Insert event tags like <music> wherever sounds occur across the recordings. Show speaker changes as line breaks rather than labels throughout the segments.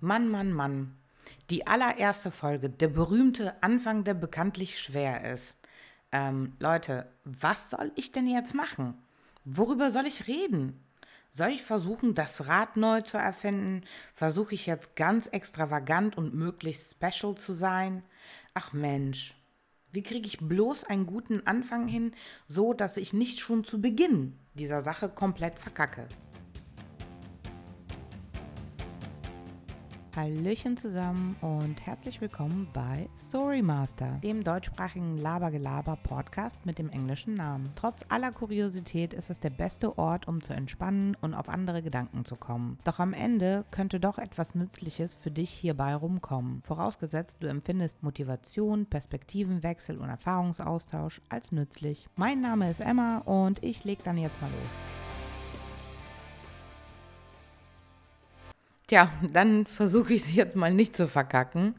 Mann, Mann, Mann. Die allererste Folge, der berühmte Anfang, der bekanntlich schwer ist. Ähm, Leute, was soll ich denn jetzt machen? Worüber soll ich reden? Soll ich versuchen, das Rad neu zu erfinden? Versuche ich jetzt ganz extravagant und möglichst special zu sein? Ach Mensch, wie kriege ich bloß einen guten Anfang hin, so dass ich nicht schon zu Beginn dieser Sache komplett verkacke? Hallöchen zusammen und herzlich willkommen bei Storymaster, dem deutschsprachigen Labergelaber-Podcast mit dem englischen Namen. Trotz aller Kuriosität ist es der beste Ort, um zu entspannen und auf andere Gedanken zu kommen. Doch am Ende könnte doch etwas Nützliches für dich hierbei rumkommen, vorausgesetzt du empfindest Motivation, Perspektivenwechsel und Erfahrungsaustausch als nützlich. Mein Name ist Emma und ich leg dann jetzt mal los. Tja, dann versuche ich es jetzt mal nicht zu verkacken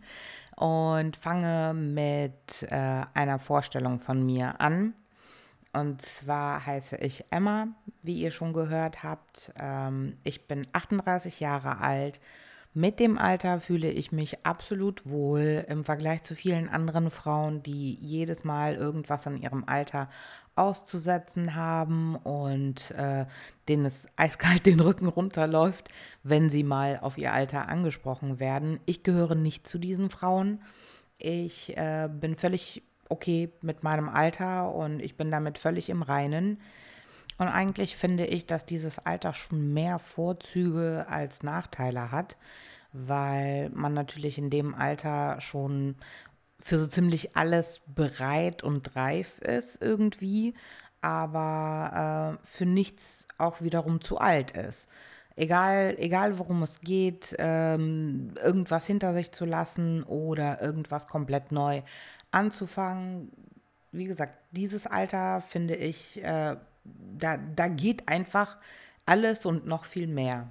und fange mit äh, einer Vorstellung von mir an. Und zwar heiße ich Emma, wie ihr schon gehört habt. Ähm, ich bin 38 Jahre alt. Mit dem Alter fühle ich mich absolut wohl im Vergleich zu vielen anderen Frauen, die jedes Mal irgendwas an ihrem Alter auszusetzen haben und äh, denen es <laughs> eiskalt den Rücken runterläuft, wenn sie mal auf ihr Alter angesprochen werden. Ich gehöre nicht zu diesen Frauen. Ich äh, bin völlig okay mit meinem Alter und ich bin damit völlig im Reinen. Und eigentlich finde ich, dass dieses Alter schon mehr Vorzüge als Nachteile hat, weil man natürlich in dem Alter schon für so ziemlich alles bereit und reif ist irgendwie, aber äh, für nichts auch wiederum zu alt ist. Egal, egal worum es geht, ähm, irgendwas hinter sich zu lassen oder irgendwas komplett neu anzufangen. Wie gesagt, dieses Alter finde ich, äh, da, da geht einfach alles und noch viel mehr.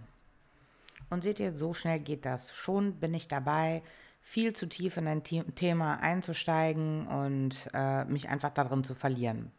Und seht ihr, so schnell geht das. Schon bin ich dabei, viel zu tief in ein Thema einzusteigen und äh, mich einfach darin zu verlieren.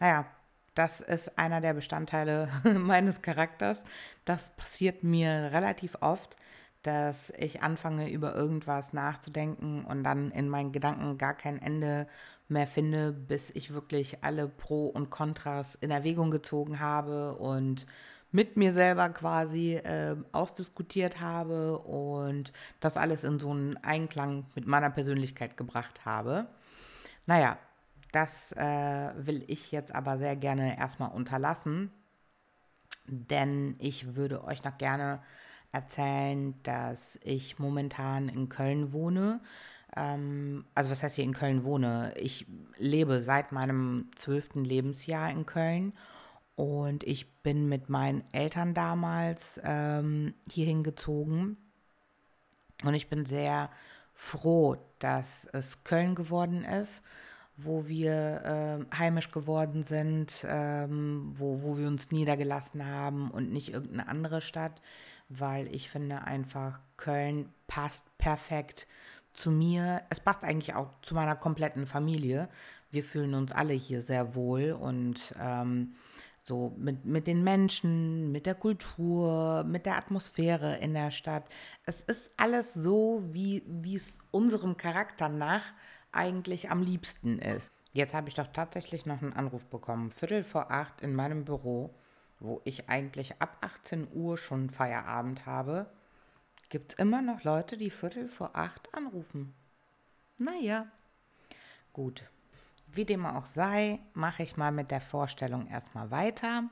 Naja, das ist einer der Bestandteile <laughs> meines Charakters. Das passiert mir relativ oft, dass ich anfange, über irgendwas nachzudenken und dann in meinen Gedanken gar kein Ende mehr finde, bis ich wirklich alle Pro und Kontras in Erwägung gezogen habe und mit mir selber quasi äh, ausdiskutiert habe und das alles in so einen Einklang mit meiner Persönlichkeit gebracht habe. Naja, das äh, will ich jetzt aber sehr gerne erstmal unterlassen, denn ich würde euch noch gerne erzählen, dass ich momentan in Köln wohne. Ähm, also was heißt hier in Köln wohne? Ich lebe seit meinem zwölften Lebensjahr in Köln und ich bin mit meinen Eltern damals ähm, hierhin gezogen. Und ich bin sehr froh, dass es Köln geworden ist, wo wir äh, heimisch geworden sind, ähm, wo, wo wir uns niedergelassen haben und nicht irgendeine andere Stadt, weil ich finde einfach, Köln passt perfekt zu mir. Es passt eigentlich auch zu meiner kompletten Familie. Wir fühlen uns alle hier sehr wohl und ähm, so mit, mit den Menschen, mit der Kultur, mit der Atmosphäre in der Stadt. Es ist alles so, wie es unserem Charakter nach eigentlich am liebsten ist. Jetzt habe ich doch tatsächlich noch einen Anruf bekommen, Viertel vor acht in meinem Büro, wo ich eigentlich ab 18 Uhr schon Feierabend habe. Gibt es immer noch Leute, die Viertel vor acht anrufen? Naja, gut. Wie dem auch sei, mache ich mal mit der Vorstellung erstmal weiter.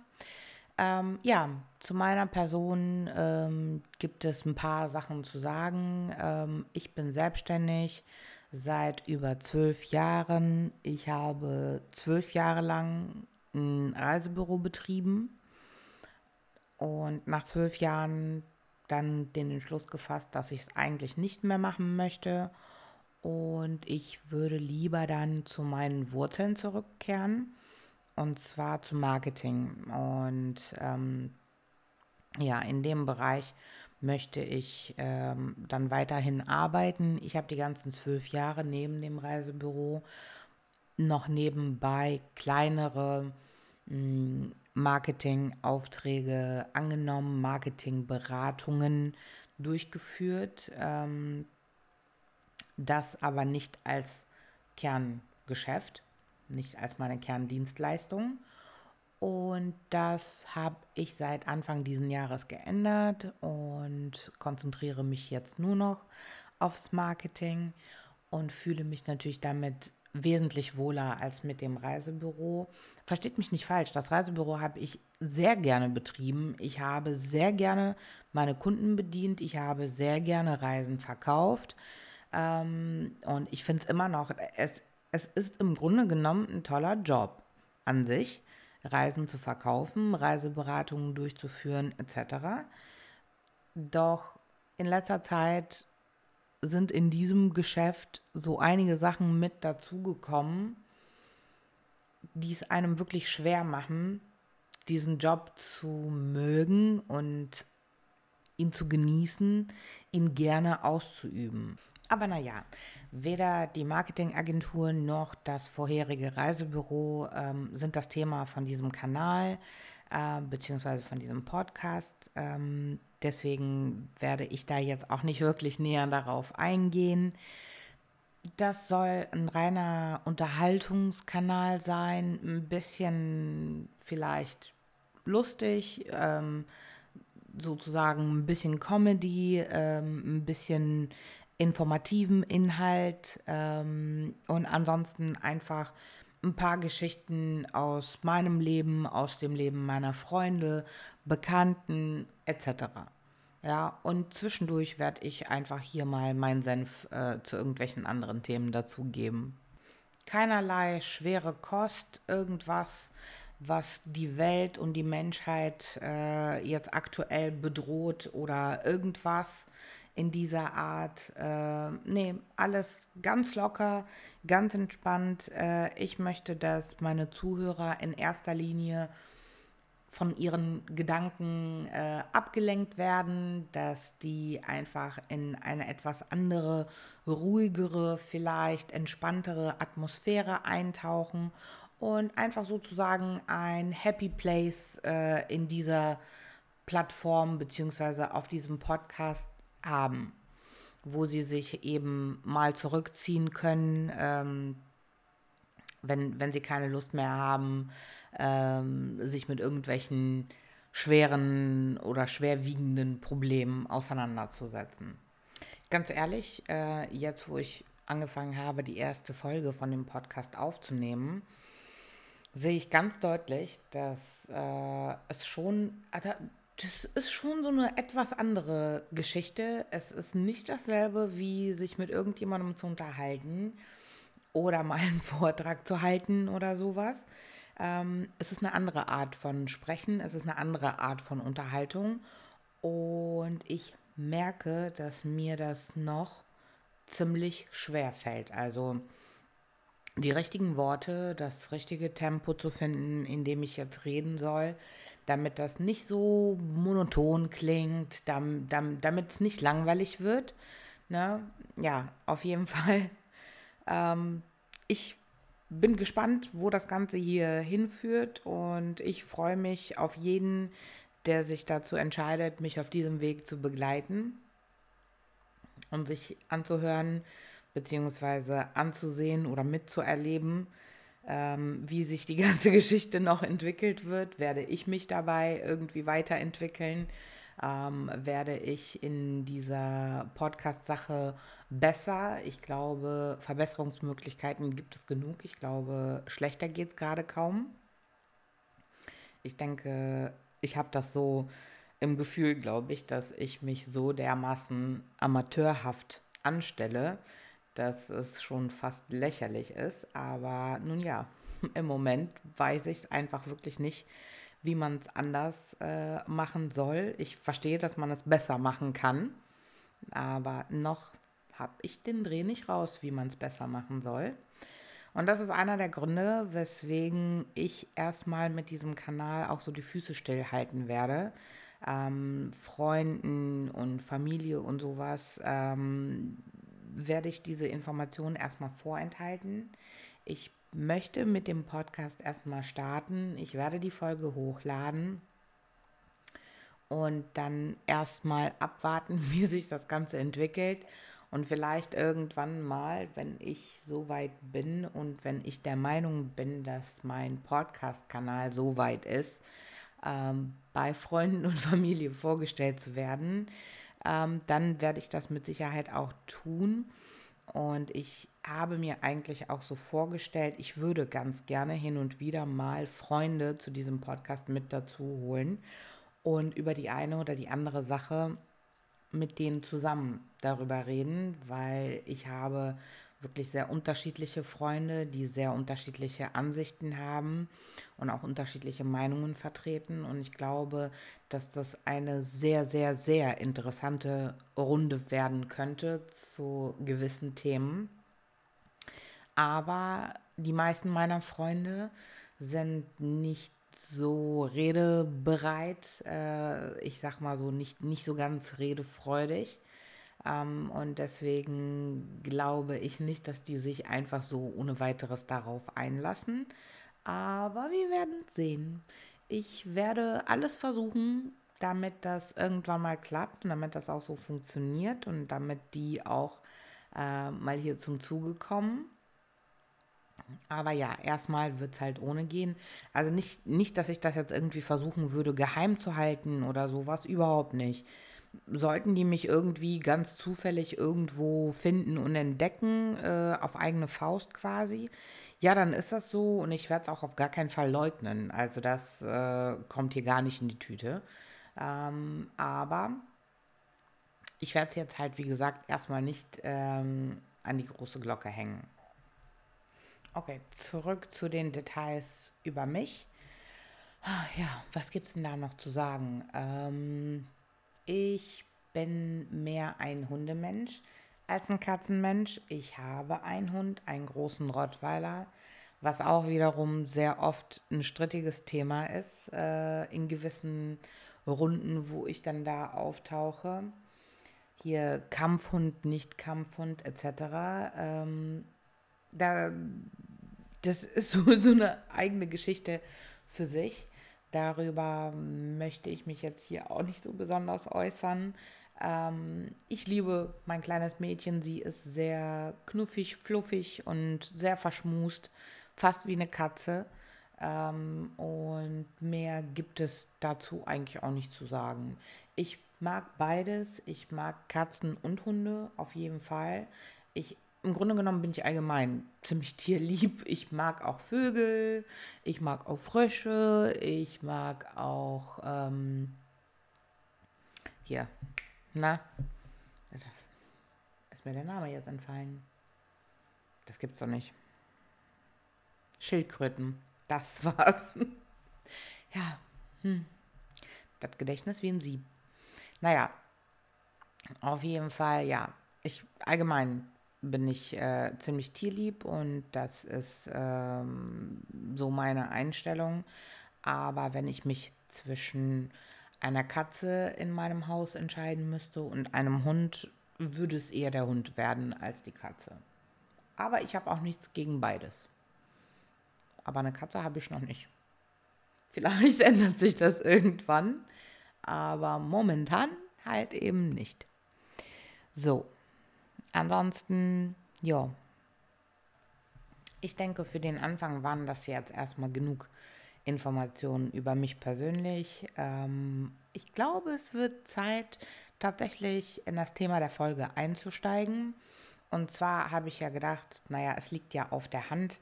Ähm, ja, zu meiner Person ähm, gibt es ein paar Sachen zu sagen. Ähm, ich bin selbstständig seit über zwölf Jahren. Ich habe zwölf Jahre lang ein Reisebüro betrieben und nach zwölf Jahren dann den Entschluss gefasst, dass ich es eigentlich nicht mehr machen möchte und ich würde lieber dann zu meinen Wurzeln zurückkehren und zwar zu Marketing. Und ähm, ja, in dem Bereich möchte ich ähm, dann weiterhin arbeiten. Ich habe die ganzen zwölf Jahre neben dem Reisebüro noch nebenbei kleinere Marketingaufträge angenommen, Marketingberatungen durchgeführt, ähm, das aber nicht als Kerngeschäft, nicht als meine Kerndienstleistung. Und das habe ich seit Anfang dieses Jahres geändert und konzentriere mich jetzt nur noch aufs Marketing und fühle mich natürlich damit wesentlich wohler als mit dem Reisebüro. Versteht mich nicht falsch, das Reisebüro habe ich sehr gerne betrieben. Ich habe sehr gerne meine Kunden bedient. Ich habe sehr gerne Reisen verkauft. Ähm, und ich finde es immer noch, es, es ist im Grunde genommen ein toller Job an sich, Reisen zu verkaufen, Reiseberatungen durchzuführen etc. Doch in letzter Zeit sind in diesem Geschäft so einige Sachen mit dazugekommen, die es einem wirklich schwer machen, diesen Job zu mögen und ihn zu genießen, ihn gerne auszuüben. Aber naja, weder die Marketingagentur noch das vorherige Reisebüro ähm, sind das Thema von diesem Kanal äh, beziehungsweise von diesem Podcast. Ähm, deswegen werde ich da jetzt auch nicht wirklich näher darauf eingehen. Das soll ein reiner Unterhaltungskanal sein, ein bisschen vielleicht lustig, ähm, sozusagen ein bisschen Comedy, ähm, ein bisschen informativen Inhalt ähm, und ansonsten einfach ein paar Geschichten aus meinem Leben, aus dem Leben meiner Freunde, Bekannten etc. Ja, und zwischendurch werde ich einfach hier mal meinen Senf äh, zu irgendwelchen anderen Themen dazugeben. Keinerlei schwere Kost, irgendwas, was die Welt und die Menschheit äh, jetzt aktuell bedroht oder irgendwas in dieser Art. Äh, nee, alles ganz locker, ganz entspannt. Äh, ich möchte, dass meine Zuhörer in erster Linie von ihren Gedanken äh, abgelenkt werden, dass die einfach in eine etwas andere, ruhigere, vielleicht entspanntere Atmosphäre eintauchen und einfach sozusagen ein Happy Place äh, in dieser Plattform beziehungsweise auf diesem Podcast haben, wo sie sich eben mal zurückziehen können, ähm, wenn, wenn sie keine Lust mehr haben, ähm, sich mit irgendwelchen schweren oder schwerwiegenden Problemen auseinanderzusetzen. Ganz ehrlich, äh, jetzt wo ich angefangen habe, die erste Folge von dem Podcast aufzunehmen, sehe ich ganz deutlich, dass äh, es schon, also das ist schon so eine etwas andere Geschichte. Es ist nicht dasselbe, wie sich mit irgendjemandem zu unterhalten oder mal einen <laughs> Vortrag zu halten oder sowas. Ähm, es ist eine andere Art von Sprechen, es ist eine andere Art von Unterhaltung. Und ich merke, dass mir das noch ziemlich schwer fällt. Also die richtigen Worte, das richtige Tempo zu finden, in dem ich jetzt reden soll, damit das nicht so monoton klingt, damit es nicht langweilig wird. Ne? Ja, auf jeden <laughs> Fall. Ähm, ich bin gespannt, wo das Ganze hier hinführt und ich freue mich auf jeden, der sich dazu entscheidet, mich auf diesem Weg zu begleiten und sich anzuhören bzw. anzusehen oder mitzuerleben, ähm, wie sich die <laughs> ganze Geschichte noch entwickelt wird. Werde ich mich dabei irgendwie weiterentwickeln? Ähm, werde ich in dieser Podcast-Sache besser? Ich glaube, Verbesserungsmöglichkeiten gibt es genug. Ich glaube, schlechter geht es gerade kaum. Ich denke, ich habe das so im Gefühl, glaube ich, dass ich mich so dermaßen amateurhaft anstelle, dass es schon fast lächerlich ist. Aber nun ja, <laughs> im Moment weiß ich es einfach wirklich nicht, wie man es anders äh, machen soll. Ich verstehe, dass man es besser machen kann, aber noch habe ich den Dreh nicht raus, wie man es besser machen soll. Und das ist einer der Gründe, weswegen ich erstmal mit diesem Kanal auch so die Füße stillhalten werde. Ähm, Freunden und Familie und sowas ähm, werde ich diese Informationen erstmal vorenthalten. Ich möchte mit dem Podcast erstmal starten. Ich werde die Folge hochladen und dann erstmal abwarten, <laughs> wie sich das Ganze entwickelt. Und vielleicht irgendwann mal, wenn ich so weit bin und wenn ich der Meinung bin, dass mein Podcast-Kanal so weit ist, ähm, bei Freunden und <laughs> Familie vorgestellt zu werden, ähm, dann werde ich das mit Sicherheit auch tun. Und ich habe mir eigentlich auch so vorgestellt, ich würde ganz gerne hin und wieder mal Freunde zu diesem Podcast mit dazu holen und über die eine oder die andere Sache mit denen zusammen darüber reden, weil ich habe wirklich sehr unterschiedliche Freunde, die sehr unterschiedliche Ansichten haben und auch unterschiedliche Meinungen vertreten. Und ich glaube, dass das eine sehr, sehr, sehr interessante Runde werden könnte zu gewissen Themen. Aber die meisten meiner Freunde sind nicht so redebereit, äh, ich sag mal so, nicht, nicht so ganz redefreudig. Ähm, und deswegen glaube ich nicht, dass die sich einfach so ohne weiteres darauf einlassen. Aber wir werden sehen. Ich werde alles versuchen, damit das irgendwann mal klappt und damit das auch so funktioniert und damit die auch äh, mal hier zum Zuge kommen. Aber ja, erstmal wird es halt ohne gehen. Also nicht, nicht, dass ich das jetzt irgendwie versuchen würde, geheim zu halten oder sowas, überhaupt nicht. Sollten die mich irgendwie ganz zufällig irgendwo finden und entdecken, äh, auf eigene Faust quasi, ja, dann ist das so und ich werde es auch auf gar keinen Fall leugnen. Also das äh, kommt hier gar nicht in die Tüte. Ähm, aber ich werde es jetzt halt, wie gesagt, erstmal nicht ähm, an die große Glocke hängen. Okay, zurück zu den Details über mich. Ah, ja, was gibt es denn da noch zu sagen? Ähm, ich bin mehr ein Hundemensch als ein Katzenmensch. Ich habe einen Hund, einen großen Rottweiler, was auch wiederum sehr oft ein strittiges Thema ist äh, in gewissen Runden, wo ich dann da auftauche. Hier Kampfhund, nicht Kampfhund etc. Ähm, da das ist so, <laughs> so eine eigene Geschichte für sich. Darüber möchte ich mich jetzt hier auch nicht so besonders äußern. Ähm, ich liebe mein kleines Mädchen. Sie ist sehr knuffig, fluffig und sehr verschmust, fast wie eine Katze. Ähm, und mehr gibt es dazu eigentlich auch nicht zu sagen. Ich mag beides. Ich mag Katzen und Hunde auf jeden Fall. Ich im Grunde genommen bin ich allgemein ziemlich tierlieb. Ich mag auch Vögel, ich mag auch Frösche, ich mag auch ähm, hier, na, ist mir der Name jetzt entfallen. Das gibt's doch nicht. Schildkröten, das <laughs> war's. ja, hm. das Gedächtnis wie ein Sieb. Naja, auf jeden Fall, ja. Ich allgemein bin ich äh, ziemlich tierlieb und das ist ähm, so meine Einstellung. Aber wenn ich mich zwischen einer Katze in meinem Haus entscheiden müsste und einem Hund, würde es eher der Hund werden als die Katze. Aber ich habe auch nichts gegen beides. Aber eine Katze habe ich noch nicht. Vielleicht <laughs> ändert sich das irgendwann, aber momentan halt eben nicht. So, Ansonsten, ja. Ich denke, für den Anfang waren das jetzt erstmal genug Informationen über mich persönlich. Ähm, ich glaube, es wird Zeit, tatsächlich in das Thema der Folge einzusteigen. Und zwar habe ich ja gedacht, naja, es liegt ja auf der Hand,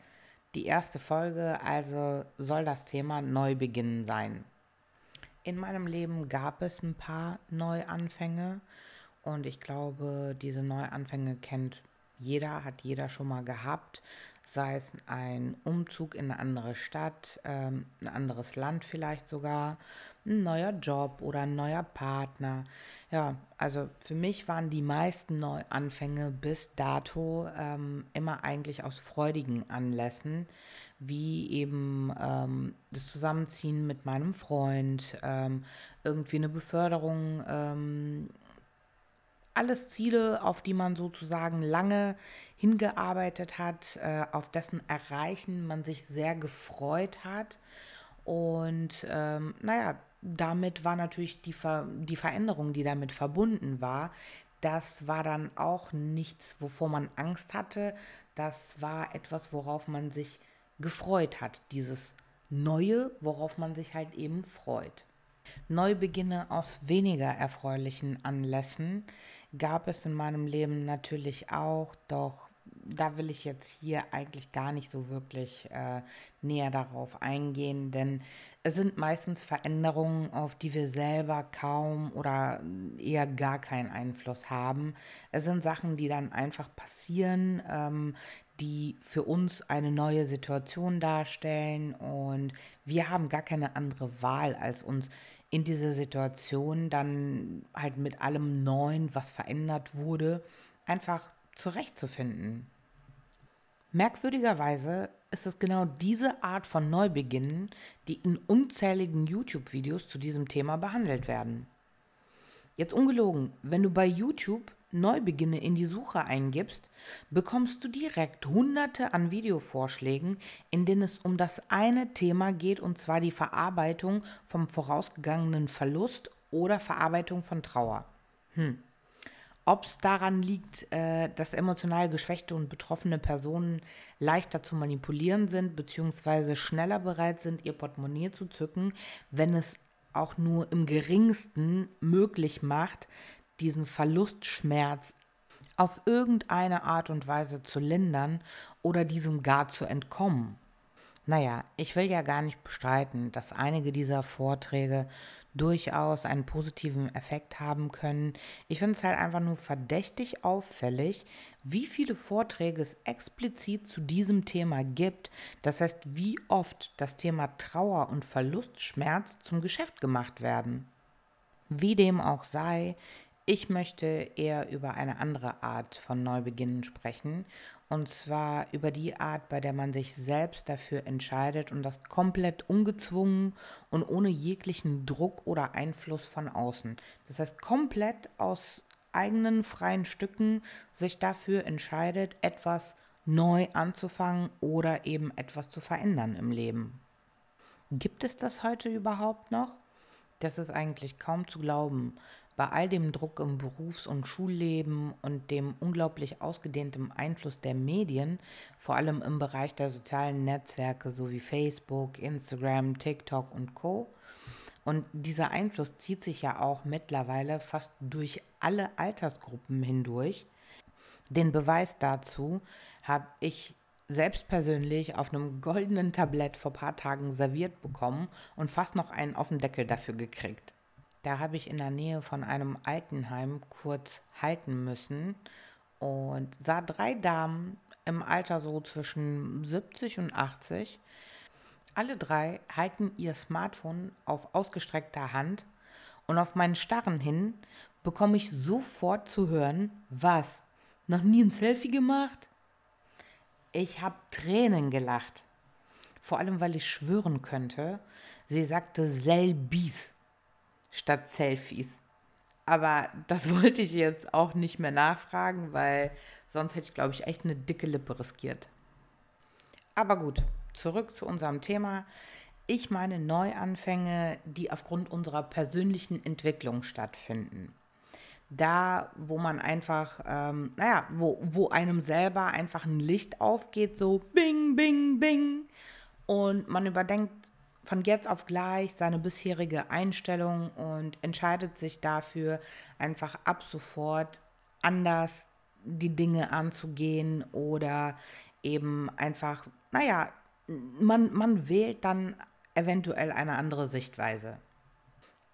die erste Folge, also soll das Thema Neubeginn sein. In meinem Leben gab es ein paar Neuanfänge und ich glaube, diese Neuanfänge kennt jeder, hat jeder schon mal gehabt. Sei es ein Umzug in eine andere Stadt, ähm, ein anderes Land vielleicht sogar, ein neuer Job oder ein neuer Partner. Ja, also für mich waren die meisten Neuanfänge bis dato ähm, immer eigentlich aus freudigen Anlässen, wie eben ähm, das Zusammenziehen mit meinem Freund, ähm, irgendwie eine Beförderung ähm, alles Ziele, auf die man sozusagen lange hingearbeitet hat, äh, auf dessen Erreichen man sich sehr gefreut hat. Und ähm, naja, damit war natürlich die, Ver die Veränderung, die damit verbunden war, das war dann auch nichts, wovor man Angst hatte. Das war etwas, worauf man sich gefreut hat. Dieses Neue, worauf man sich halt eben freut. Neubeginne aus weniger erfreulichen Anlässen gab es in meinem Leben natürlich auch, doch da will ich jetzt hier eigentlich gar nicht so wirklich äh, näher darauf eingehen, denn es sind meistens Veränderungen, auf die wir selber kaum oder eher gar keinen Einfluss haben. Es sind Sachen, die dann einfach passieren, ähm, die für uns eine neue Situation darstellen und wir haben gar keine andere Wahl, als uns in dieser Situation dann halt mit allem Neuen, was verändert wurde, einfach zurechtzufinden. Merkwürdigerweise ist es genau diese Art von Neubeginnen, die in unzähligen YouTube-Videos zu diesem Thema behandelt werden. Jetzt ungelogen, wenn du bei YouTube Neubeginne in die Suche eingibst, bekommst du direkt hunderte an Videovorschlägen, in denen es um das eine Thema geht, und zwar die Verarbeitung vom vorausgegangenen Verlust oder Verarbeitung von Trauer. Hm. Ob es daran liegt, äh, dass emotional geschwächte und betroffene Personen leichter zu manipulieren sind, beziehungsweise schneller bereit sind, ihr Portemonnaie zu zücken, wenn es auch nur im geringsten möglich macht, diesen Verlustschmerz auf irgendeine Art und Weise zu lindern oder diesem gar zu entkommen. Naja, ich will ja gar nicht bestreiten, dass einige dieser Vorträge durchaus einen positiven Effekt haben können. Ich finde es halt einfach nur verdächtig auffällig, wie viele Vorträge es explizit zu diesem Thema gibt. Das heißt, wie oft das Thema Trauer und Verlustschmerz zum Geschäft gemacht werden. Wie dem auch sei, ich möchte eher über eine andere Art von Neubeginnen sprechen, und zwar über die Art, bei der man sich selbst dafür entscheidet und das komplett ungezwungen und ohne jeglichen Druck oder Einfluss von außen. Das heißt, komplett aus eigenen freien Stücken sich dafür entscheidet, etwas neu anzufangen oder eben etwas zu verändern im Leben. Gibt es das heute überhaupt noch? Das ist eigentlich kaum zu glauben bei all dem Druck im Berufs- und Schulleben und dem unglaublich ausgedehnten Einfluss der Medien, vor allem im Bereich der sozialen Netzwerke sowie Facebook, Instagram, TikTok und Co. Und dieser Einfluss zieht sich ja auch mittlerweile fast durch alle Altersgruppen hindurch. Den Beweis dazu habe ich selbst persönlich auf einem goldenen Tablett vor paar Tagen serviert bekommen und fast noch einen auf den Deckel dafür gekriegt. Da habe ich in der Nähe von einem Altenheim kurz halten müssen und sah drei Damen im Alter so zwischen 70 und 80. Alle drei halten ihr Smartphone auf ausgestreckter Hand und auf meinen Starren hin bekomme ich sofort zu hören, was? Noch nie ein Selfie gemacht? Ich habe Tränen gelacht. Vor allem, weil ich schwören könnte, sie sagte Selbies statt Selfies. Aber das <laughs> wollte ich jetzt auch nicht mehr nachfragen, weil sonst hätte ich, glaube ich, echt eine dicke Lippe riskiert. Aber gut, zurück zu unserem Thema. Ich meine Neuanfänge, die aufgrund unserer persönlichen Entwicklung stattfinden. Da, wo man einfach, ähm, naja, wo, wo einem selber einfach ein Licht aufgeht, so bing, bing, bing. Und man überdenkt von jetzt auf gleich seine bisherige Einstellung und entscheidet sich dafür, einfach ab sofort anders die Dinge anzugehen oder eben einfach, naja, man, man wählt dann eventuell eine andere Sichtweise.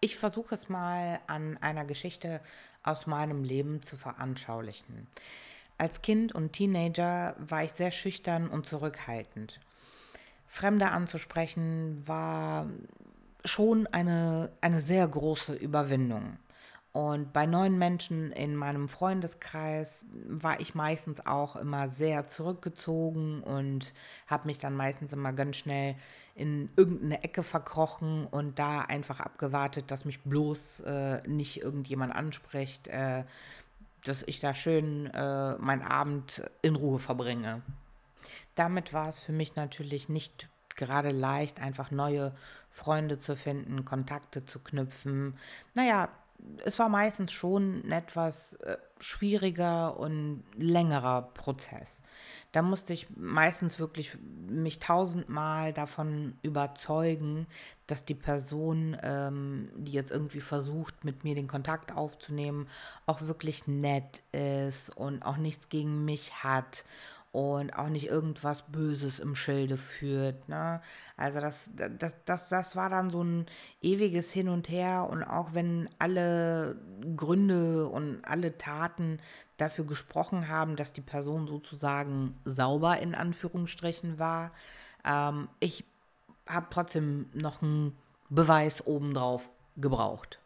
Ich versuche es mal an einer Geschichte aus meinem Leben zu veranschaulichen. Als Kind und Teenager war ich sehr schüchtern und zurückhaltend. Fremde anzusprechen war schon eine, eine sehr große Überwindung. Und bei neuen Menschen in meinem Freundeskreis war ich meistens auch immer sehr zurückgezogen und habe mich dann meistens immer ganz schnell in irgendeine Ecke verkrochen und da einfach abgewartet, dass mich bloß äh, nicht irgendjemand anspricht, äh, dass ich da schön äh, meinen Abend in Ruhe verbringe. Damit war es für mich natürlich nicht gerade leicht, einfach neue Freunde zu finden, Kontakte zu knüpfen. Naja, es war meistens schon ein etwas äh, schwieriger und längerer Prozess. Da musste ich meistens wirklich mich tausendmal davon überzeugen, dass die Person, ähm, die jetzt irgendwie versucht, mit mir den Kontakt aufzunehmen, auch wirklich nett ist und auch nichts gegen mich hat und auch nicht irgendwas Böses im Schilde führt. Ne? Also das, das, das, das war dann so ein ewiges Hin und Her und auch wenn alle Gründe und alle Taten dafür gesprochen haben, dass die Person sozusagen sauber in Anführungsstrichen war, ähm, ich habe trotzdem noch einen Beweis obendrauf gebraucht.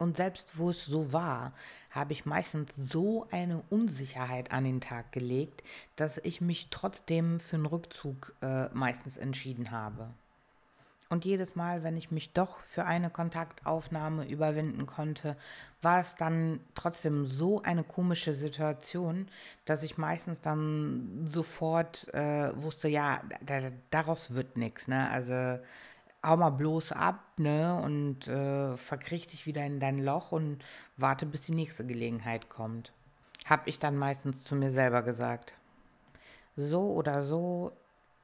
Und selbst wo es so war, habe ich meistens so eine Unsicherheit an den Tag gelegt, dass ich mich trotzdem für einen Rückzug äh, meistens entschieden habe. Und jedes Mal, wenn ich mich doch für eine Kontaktaufnahme überwinden konnte, war es dann trotzdem so eine komische Situation, dass ich meistens dann sofort äh, wusste, ja, daraus wird nichts. Ne? Also hau mal bloß ab, ne, und äh, verkriech dich wieder in dein Loch und warte, bis die nächste Gelegenheit kommt. Hab ich dann meistens zu mir selber gesagt. So oder so,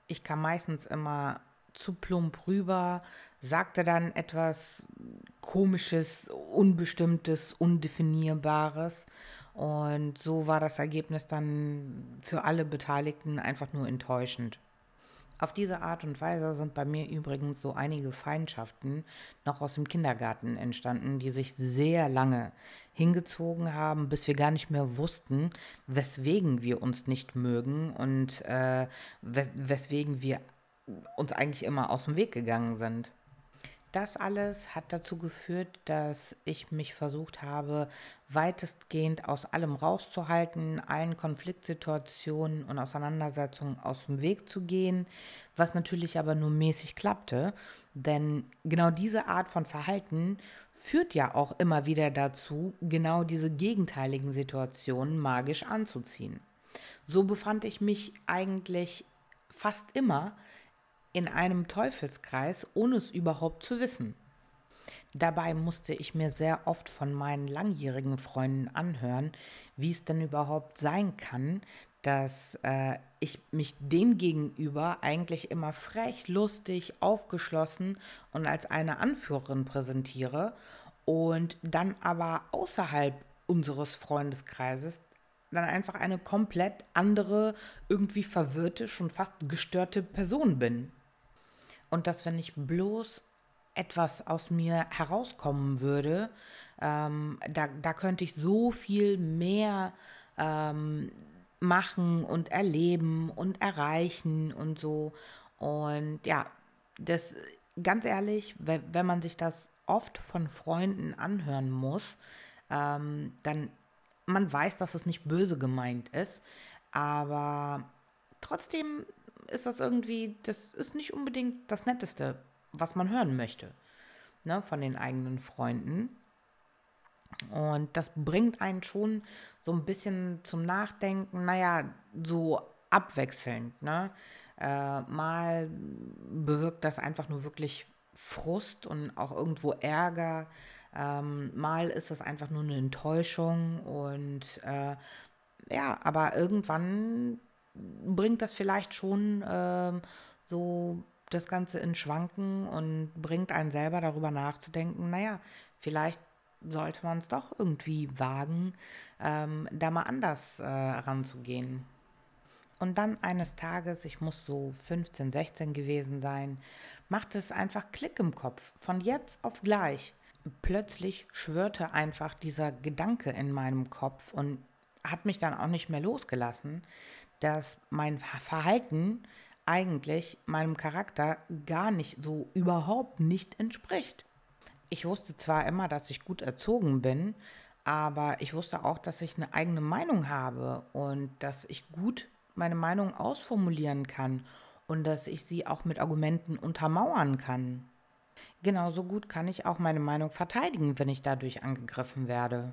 ich kam meistens immer zu plump rüber, sagte dann etwas komisches, unbestimmtes, undefinierbares und so war das Ergebnis dann für alle Beteiligten einfach nur enttäuschend. Auf diese Art und Weise sind bei mir übrigens so einige Feindschaften noch aus dem Kindergarten entstanden, die sich sehr lange hingezogen haben, bis wir gar nicht mehr wussten, weswegen wir uns nicht mögen und äh, wes weswegen wir uns eigentlich immer aus dem Weg gegangen sind. Das alles hat dazu geführt, dass ich mich versucht habe, weitestgehend aus allem rauszuhalten, allen Konfliktsituationen und Auseinandersetzungen aus dem Weg zu gehen, was natürlich aber nur mäßig klappte, denn genau diese Art von Verhalten führt ja auch immer wieder dazu, genau diese gegenteiligen Situationen magisch anzuziehen. So befand ich mich eigentlich fast immer in einem Teufelskreis, ohne es überhaupt zu wissen. Dabei musste ich mir sehr oft von meinen langjährigen Freunden anhören, wie es denn überhaupt sein kann, dass äh, ich mich dem gegenüber eigentlich immer frech, lustig, aufgeschlossen und als eine Anführerin präsentiere und dann aber außerhalb unseres Freundeskreises dann einfach eine komplett andere, irgendwie verwirrte, schon fast gestörte Person bin und dass wenn ich bloß etwas aus mir herauskommen würde, ähm, da, da könnte ich so viel mehr ähm, machen und erleben und erreichen und so. Und ja, das ganz ehrlich, wenn, man sich das oft von Freunden anhören muss, ähm, dann man weiß, dass es nicht böse gemeint ist, aber trotzdem ist das irgendwie, das ist nicht unbedingt das Netteste, was man hören möchte, ne, von den eigenen Freunden. Und das bringt einen schon so ein bisschen zum Nachdenken, naja, so abwechselnd, ne? Äh, mal bewirkt das einfach nur wirklich Frust und auch irgendwo Ärger. Ähm, mal ist das einfach nur eine Enttäuschung und äh, ja, aber irgendwann bringt das vielleicht schon ähm, so das Ganze in Schwanken und bringt einen selber darüber nachzudenken, naja, vielleicht sollte man es doch irgendwie wagen, ähm, da mal anders äh, ranzugehen. Und dann eines Tages, ich muss so 15, 16 gewesen sein, macht es einfach Klick im Kopf, von jetzt auf gleich. Plötzlich schwörte einfach dieser Gedanke in meinem Kopf und hat mich dann auch nicht mehr losgelassen, dass mein Verhalten eigentlich meinem Charakter gar nicht so überhaupt nicht entspricht. Ich wusste zwar immer, dass ich gut erzogen bin, aber ich wusste auch, dass ich eine eigene Meinung habe und dass ich gut meine Meinung ausformulieren kann und dass ich sie auch mit Argumenten untermauern kann. Genauso gut kann ich auch meine Meinung verteidigen, wenn ich dadurch angegriffen werde.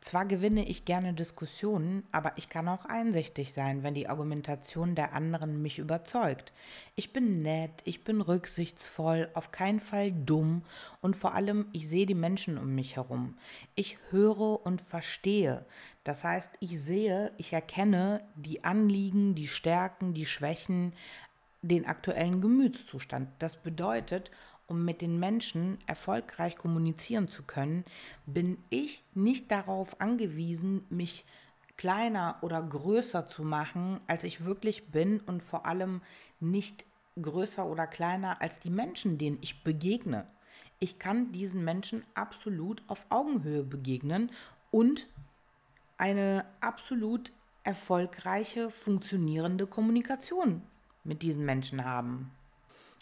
Zwar gewinne ich gerne Diskussionen, aber ich kann auch einsichtig sein, wenn die Argumentation der anderen mich überzeugt. Ich bin nett, ich bin rücksichtsvoll, auf keinen Fall dumm und vor allem ich sehe die Menschen um mich herum. Ich höre und verstehe. Das heißt, ich sehe, ich erkenne die Anliegen, die Stärken, die Schwächen, den aktuellen Gemütszustand. Das bedeutet, um mit den Menschen erfolgreich kommunizieren zu können, bin ich nicht darauf angewiesen, mich kleiner oder größer zu machen, als ich wirklich bin und vor allem nicht größer oder kleiner als die Menschen, denen ich begegne. Ich kann diesen Menschen absolut auf Augenhöhe begegnen und eine absolut erfolgreiche, funktionierende Kommunikation mit diesen Menschen haben.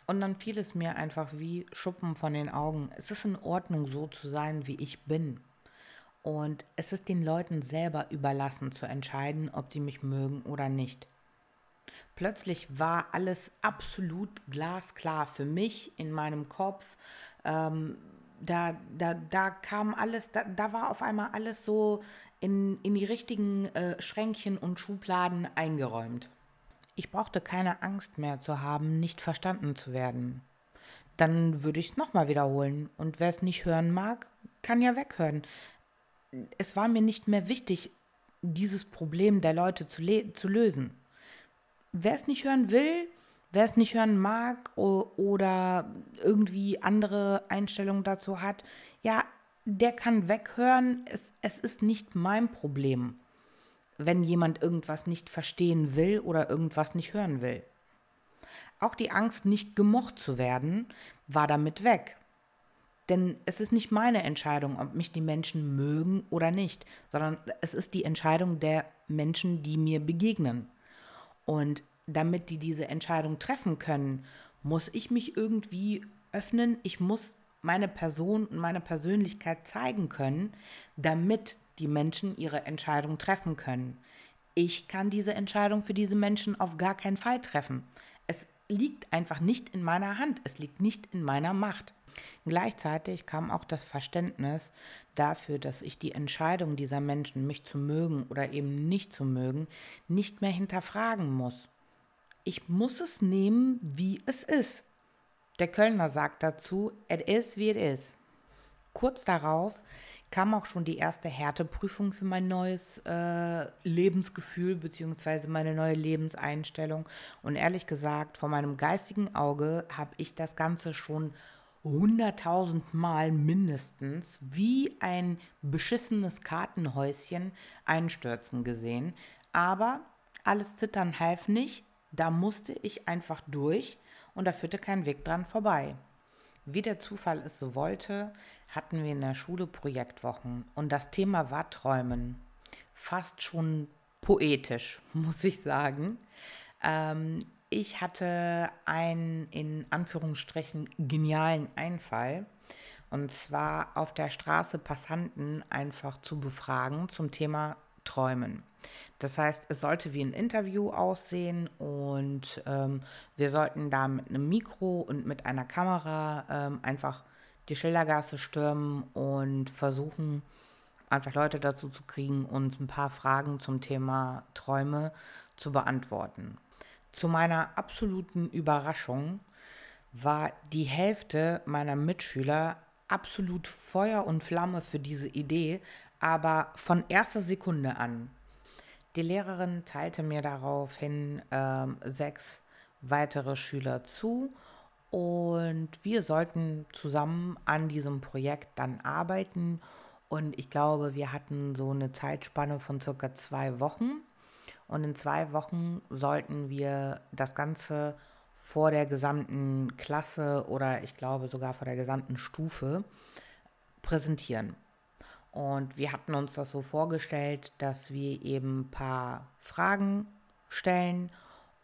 Und dann fiel es mir einfach wie Schuppen von den Augen. Es ist in Ordnung, so zu sein, wie ich bin. Und es ist den Leuten selber überlassen zu entscheiden, ob sie mich mögen oder nicht. Plötzlich war alles absolut glasklar für mich in meinem Kopf. Ähm, da, da, da kam alles, da, da war auf einmal alles so in, in die richtigen äh, Schränkchen und Schubladen eingeräumt. Ich brauchte keine Angst mehr zu haben, nicht verstanden zu werden. Dann würde ich es nochmal wiederholen. Und wer es nicht hören mag, kann ja weghören. Es war mir nicht mehr wichtig, dieses Problem der Leute zu, zu lösen. Wer es nicht hören will, wer es nicht hören mag oder irgendwie andere Einstellungen dazu hat, ja, der kann weghören. Es, es ist nicht mein Problem wenn jemand irgendwas nicht verstehen will oder irgendwas nicht hören will. Auch die Angst, nicht gemocht zu werden, war damit weg. Denn es ist nicht meine Entscheidung, ob mich die Menschen mögen oder nicht, sondern es ist die Entscheidung der Menschen, die mir begegnen. Und damit die diese Entscheidung treffen können, muss ich mich irgendwie öffnen, ich muss meine Person und meine Persönlichkeit zeigen können, damit die Menschen ihre Entscheidung treffen können. Ich kann diese Entscheidung für diese Menschen auf gar keinen Fall treffen. Es liegt einfach nicht in meiner Hand, es liegt nicht in meiner Macht. Gleichzeitig kam auch das Verständnis dafür, dass ich die Entscheidung dieser Menschen, mich zu mögen oder eben nicht zu mögen, nicht mehr hinterfragen muss. Ich muss es nehmen, wie es ist. Der Kölner sagt dazu, it is wie it is. Kurz darauf kam auch schon die erste Härteprüfung für mein neues äh, Lebensgefühl bzw. meine neue Lebenseinstellung. Und ehrlich gesagt, vor meinem geistigen Auge habe ich das Ganze schon hunderttausend Mal mindestens wie ein beschissenes Kartenhäuschen einstürzen gesehen. Aber alles Zittern half nicht. Da musste ich einfach durch und da führte kein Weg dran vorbei. Wie der Zufall es so wollte, hatten wir in der Schule Projektwochen und das Thema war Träumen. Fast schon poetisch, <laughs> muss ich sagen. Ähm, ich hatte einen in Anführungsstrichen genialen Einfall. Und zwar auf der Straße Passanten einfach zu befragen zum Thema Träumen. Das heißt, es sollte wie ein Interview aussehen und ähm, wir sollten da mit einem Mikro und mit einer Kamera ähm, einfach die Schildergasse stürmen und versuchen, einfach Leute dazu zu kriegen, uns ein paar Fragen zum Thema Träume zu beantworten. Zu meiner absoluten Überraschung war die Hälfte meiner Mitschüler absolut Feuer und Flamme für diese Idee, aber von erster Sekunde an. Die Lehrerin teilte mir daraufhin äh, sechs weitere Schüler zu und wir sollten zusammen an diesem Projekt dann arbeiten. Und ich glaube, wir hatten so eine Zeitspanne von circa zwei Wochen. Und in zwei Wochen sollten wir das Ganze vor der gesamten Klasse oder ich glaube sogar vor der gesamten Stufe präsentieren. Und wir hatten uns das so vorgestellt, dass wir eben ein paar Fragen stellen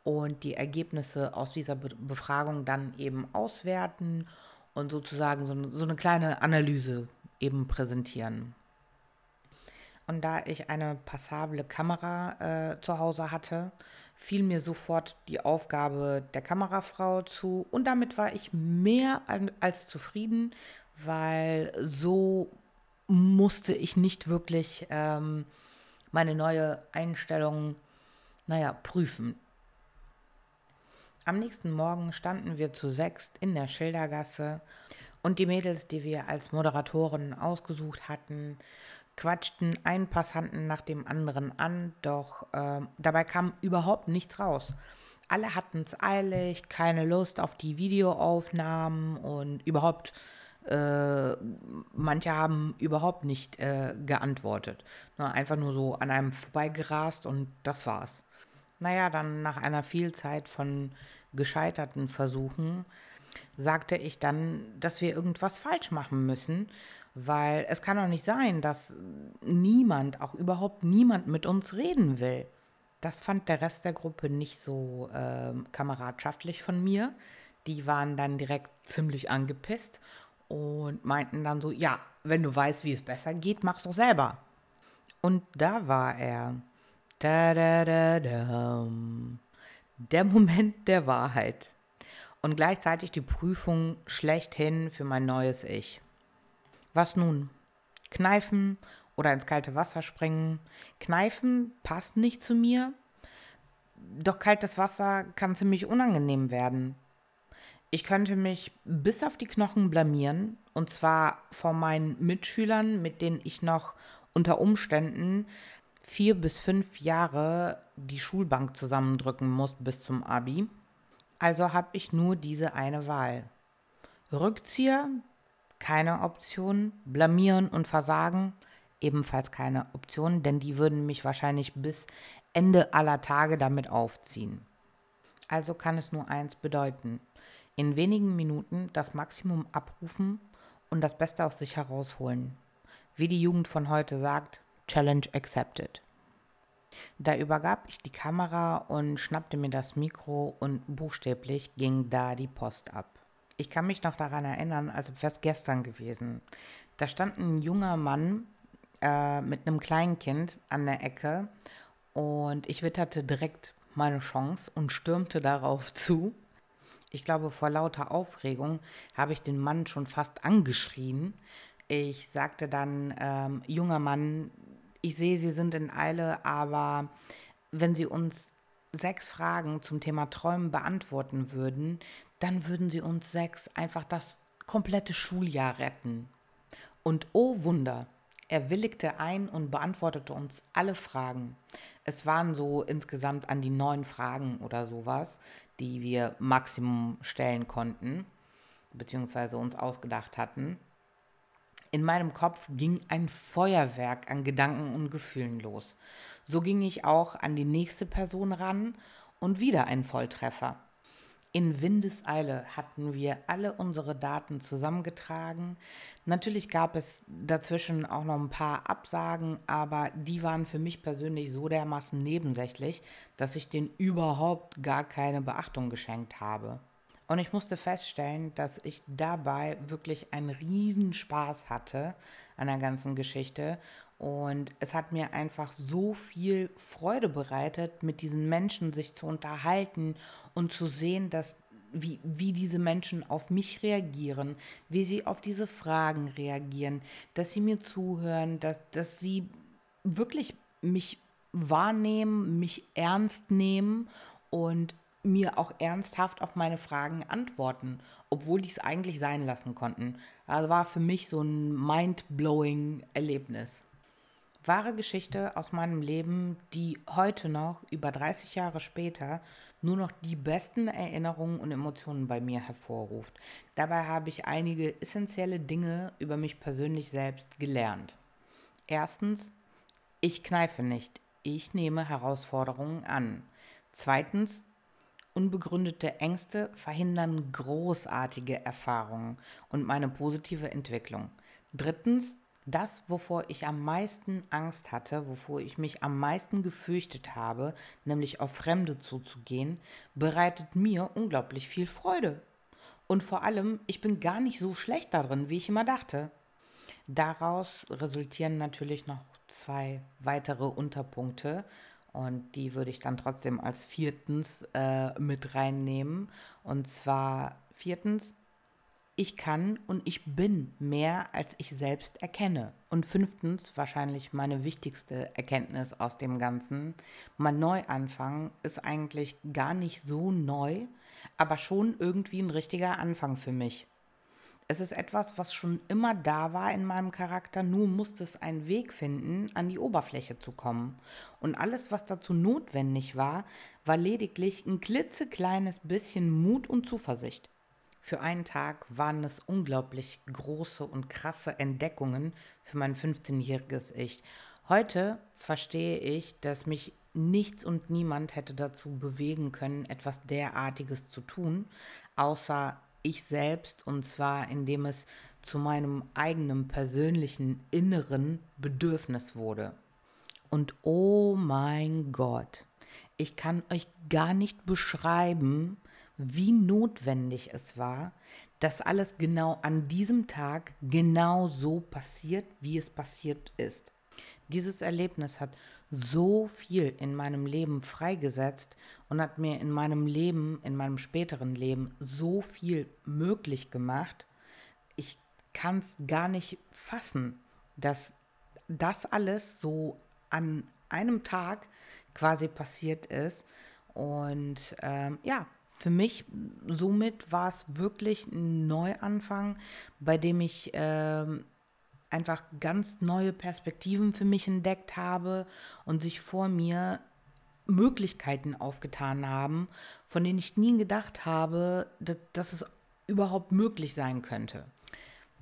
und die Ergebnisse aus dieser Be Befragung dann eben auswerten und sozusagen so, so eine kleine Analyse eben präsentieren. Und da ich eine passable Kamera äh, zu Hause hatte, fiel mir sofort die Aufgabe der Kamerafrau zu. Und damit war ich mehr als zufrieden, weil so musste ich nicht wirklich ähm, meine neue Einstellung, naja, prüfen. Am nächsten Morgen standen wir zu sechst in der Schildergasse und die Mädels, die wir als Moderatoren ausgesucht hatten, quatschten einen Passanten nach dem anderen an, doch äh, dabei kam überhaupt nichts raus. Alle hatten es eilig, keine Lust auf die Videoaufnahmen und überhaupt, äh, manche haben überhaupt nicht äh, geantwortet. Ne, einfach nur so an einem vorbeigerast und das war's. Naja, dann nach einer Vielzeit von gescheiterten Versuchen sagte ich dann, dass wir irgendwas falsch machen müssen, weil es kann doch nicht sein, dass niemand, auch überhaupt niemand mit uns reden will. Das fand der Rest der Gruppe nicht so äh, kameradschaftlich von mir. Die waren dann direkt ziemlich angepisst und meinten dann so, ja, wenn du weißt, wie es besser geht, mach's doch selber. Und da war er. Da, da, da, da. Der Moment der Wahrheit. Und gleichzeitig die Prüfung schlechthin für mein neues Ich. Was nun? Kneifen oder ins kalte Wasser springen? Kneifen passt nicht zu mir, doch kaltes Wasser kann ziemlich unangenehm werden. Ich könnte mich bis auf die Knochen blamieren, und zwar vor meinen Mitschülern, mit denen ich noch unter Umständen vier bis fünf Jahre die Schulbank zusammendrücken muss bis zum Abi. Also habe ich nur diese eine Wahl. Rückzieher keine Option. Blamieren und versagen ebenfalls keine Option, denn die würden mich wahrscheinlich bis Ende aller Tage damit aufziehen. Also kann es nur eins bedeuten. In wenigen Minuten das Maximum abrufen und das Beste aus sich herausholen. Wie die Jugend von heute sagt, Challenge accepted. Da übergab ich die Kamera und schnappte mir das Mikro und buchstäblich ging da die Post ab. Ich kann mich noch daran erinnern, als wäre es gestern gewesen. Da stand ein junger Mann äh, mit einem kleinen Kind an der Ecke und ich witterte direkt meine Chance und stürmte darauf <laughs> zu. Ich glaube, vor lauter Aufregung habe ich den Mann schon fast angeschrien. Ich sagte dann, ähm, junger Mann, ich sehe, Sie sind in Eile, aber wenn Sie uns sechs Fragen zum Thema Träumen beantworten würden, dann würden sie uns sechs einfach das komplette Schuljahr retten. Und oh Wunder, er willigte ein und beantwortete uns alle Fragen. Es waren so insgesamt an die neun Fragen oder sowas, die wir Maximum stellen konnten, beziehungsweise uns ausgedacht hatten. In meinem Kopf ging ein Feuerwerk an Gedanken und Gefühlen los. So ging ich auch an die nächste Person ran und wieder ein Volltreffer. In Windeseile hatten wir alle unsere Daten zusammengetragen. Natürlich gab es dazwischen auch noch ein paar Absagen, aber die waren für mich persönlich so dermaßen nebensächlich, dass ich denen überhaupt gar keine Beachtung geschenkt habe. Und ich musste feststellen, dass ich dabei wirklich einen Riesenspaß hatte an der ganzen Geschichte. Und es hat mir einfach so viel Freude bereitet, mit diesen Menschen sich zu unterhalten und zu sehen, dass wie, wie diese Menschen auf mich reagieren, wie sie auf diese Fragen reagieren, dass sie mir zuhören, dass, dass sie wirklich mich wahrnehmen, mich ernst nehmen und mir auch ernsthaft auf meine Fragen antworten, obwohl die es eigentlich sein lassen konnten. Das war für mich so ein mind-blowing Erlebnis. Wahre Geschichte aus meinem Leben, die heute noch, über 30 Jahre später, nur noch die besten Erinnerungen und Emotionen bei mir hervorruft. Dabei habe ich einige essentielle Dinge über mich persönlich selbst gelernt. Erstens, ich kneife nicht. Ich nehme Herausforderungen an. Zweitens, unbegründete Ängste verhindern großartige Erfahrungen und meine positive Entwicklung. Drittens, das, wovor ich am meisten Angst hatte, wovor ich mich am meisten gefürchtet habe, nämlich auf Fremde zuzugehen, bereitet mir unglaublich viel Freude. Und vor allem, ich bin gar nicht so schlecht darin, wie ich immer dachte. Daraus resultieren natürlich noch zwei weitere Unterpunkte und die würde ich dann trotzdem als viertens äh, mit reinnehmen. Und zwar viertens, ich kann und ich bin mehr, als ich selbst erkenne. Und fünftens, wahrscheinlich meine wichtigste Erkenntnis aus dem Ganzen, mein Neuanfang ist eigentlich gar nicht so neu, aber schon irgendwie ein richtiger Anfang für mich. Es ist etwas, was schon immer da war in meinem Charakter, nur musste es einen Weg finden, an die Oberfläche zu kommen. Und alles, was dazu notwendig war, war lediglich ein klitzekleines bisschen Mut und Zuversicht. Für einen Tag waren es unglaublich große und krasse Entdeckungen für mein 15-jähriges Ich. Heute verstehe ich, dass mich nichts und niemand hätte dazu bewegen können, etwas derartiges zu tun, außer ich selbst, und zwar indem es zu meinem eigenen persönlichen inneren Bedürfnis wurde. Und oh mein Gott, ich kann euch gar nicht beschreiben, wie notwendig es war, dass alles genau an diesem Tag genau so passiert, wie es passiert ist. Dieses Erlebnis hat so viel in meinem Leben freigesetzt und hat mir in meinem Leben, in meinem späteren Leben so viel möglich gemacht. Ich kann es gar nicht fassen, dass das alles so an einem Tag quasi passiert ist. Und ähm, ja, für mich somit war es wirklich ein Neuanfang, bei dem ich ähm, einfach ganz neue Perspektiven für mich entdeckt habe und sich vor mir Möglichkeiten aufgetan haben, von denen ich nie gedacht habe, dass, dass es überhaupt möglich sein könnte.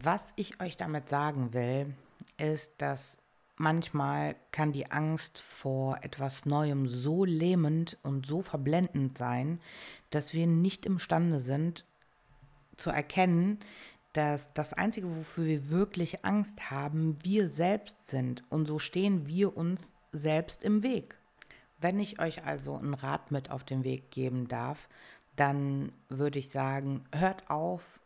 Was ich euch damit sagen will, ist, dass manchmal kann die Angst vor etwas Neuem so lähmend und so verblendend sein, dass wir nicht imstande sind zu erkennen, dass das Einzige, wofür wir wirklich Angst haben, wir selbst sind. Und so stehen wir uns selbst im Weg. Wenn ich euch also einen Rat mit auf den Weg geben darf, dann würde ich sagen, hört auf,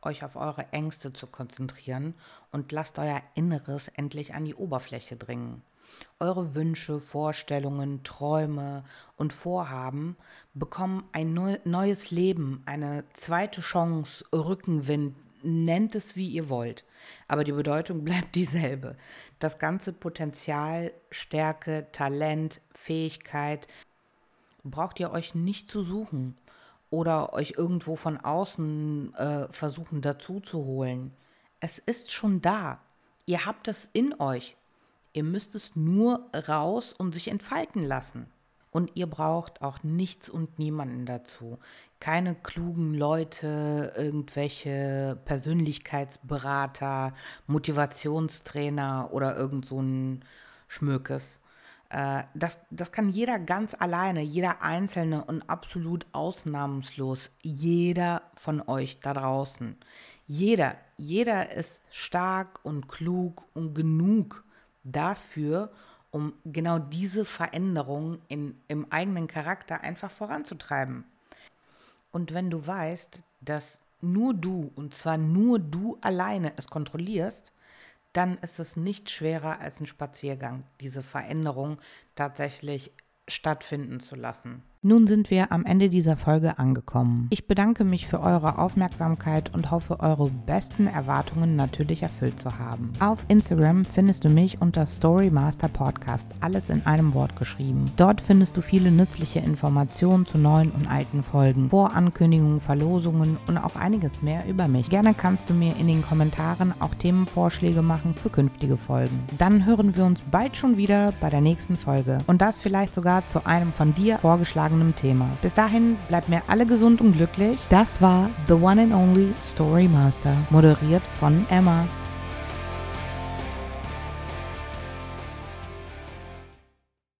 euch auf eure Ängste zu konzentrieren und lasst euer Inneres endlich an die Oberfläche dringen. Eure Wünsche, Vorstellungen, Träume und Vorhaben bekommen ein neues Leben, eine zweite Chance, Rückenwind, nennt es wie ihr wollt. Aber die Bedeutung <laughs> bleibt dieselbe. Das ganze Potenzial, Stärke, Talent, Fähigkeit braucht ihr euch nicht zu suchen oder euch irgendwo von außen äh, versuchen dazu zu holen. Es ist schon da. Ihr habt es in euch. Ihr müsst es nur raus und sich entfalten lassen. Und ihr braucht auch nichts und niemanden dazu. Keine klugen Leute, irgendwelche Persönlichkeitsberater, Motivationstrainer oder irgend so ein Schmökes. Äh, das, das kann jeder ganz alleine, jeder Einzelne und absolut ausnahmslos, jeder von euch da draußen. Jeder, jeder ist stark und klug und genug dafür, um genau diese Veränderung in, im eigenen Charakter einfach voranzutreiben. Und wenn du weißt, dass nur du, und zwar nur du alleine es kontrollierst, dann ist es nicht schwerer als ein Spaziergang, diese Veränderung tatsächlich stattfinden zu lassen. Nun sind wir am Ende dieser Folge angekommen. Ich bedanke mich für eure Aufmerksamkeit und hoffe, eure besten Erwartungen natürlich erfüllt zu haben. Auf Instagram findest du mich unter Storymaster Podcast, alles in einem Wort geschrieben. Dort findest du viele nützliche Informationen zu neuen und alten Folgen, Vorankündigungen, Verlosungen und auch einiges mehr über mich. Gerne kannst du mir in den Kommentaren auch Themenvorschläge machen für künftige Folgen. Dann hören wir uns bald schon wieder bei der nächsten Folge und das vielleicht sogar zu einem von dir vorgeschlagenen vorgeschlagenem Thema. Bis dahin bleibt mir alle gesund und glücklich. Das war The One and Only Story Master, moderiert von Emma.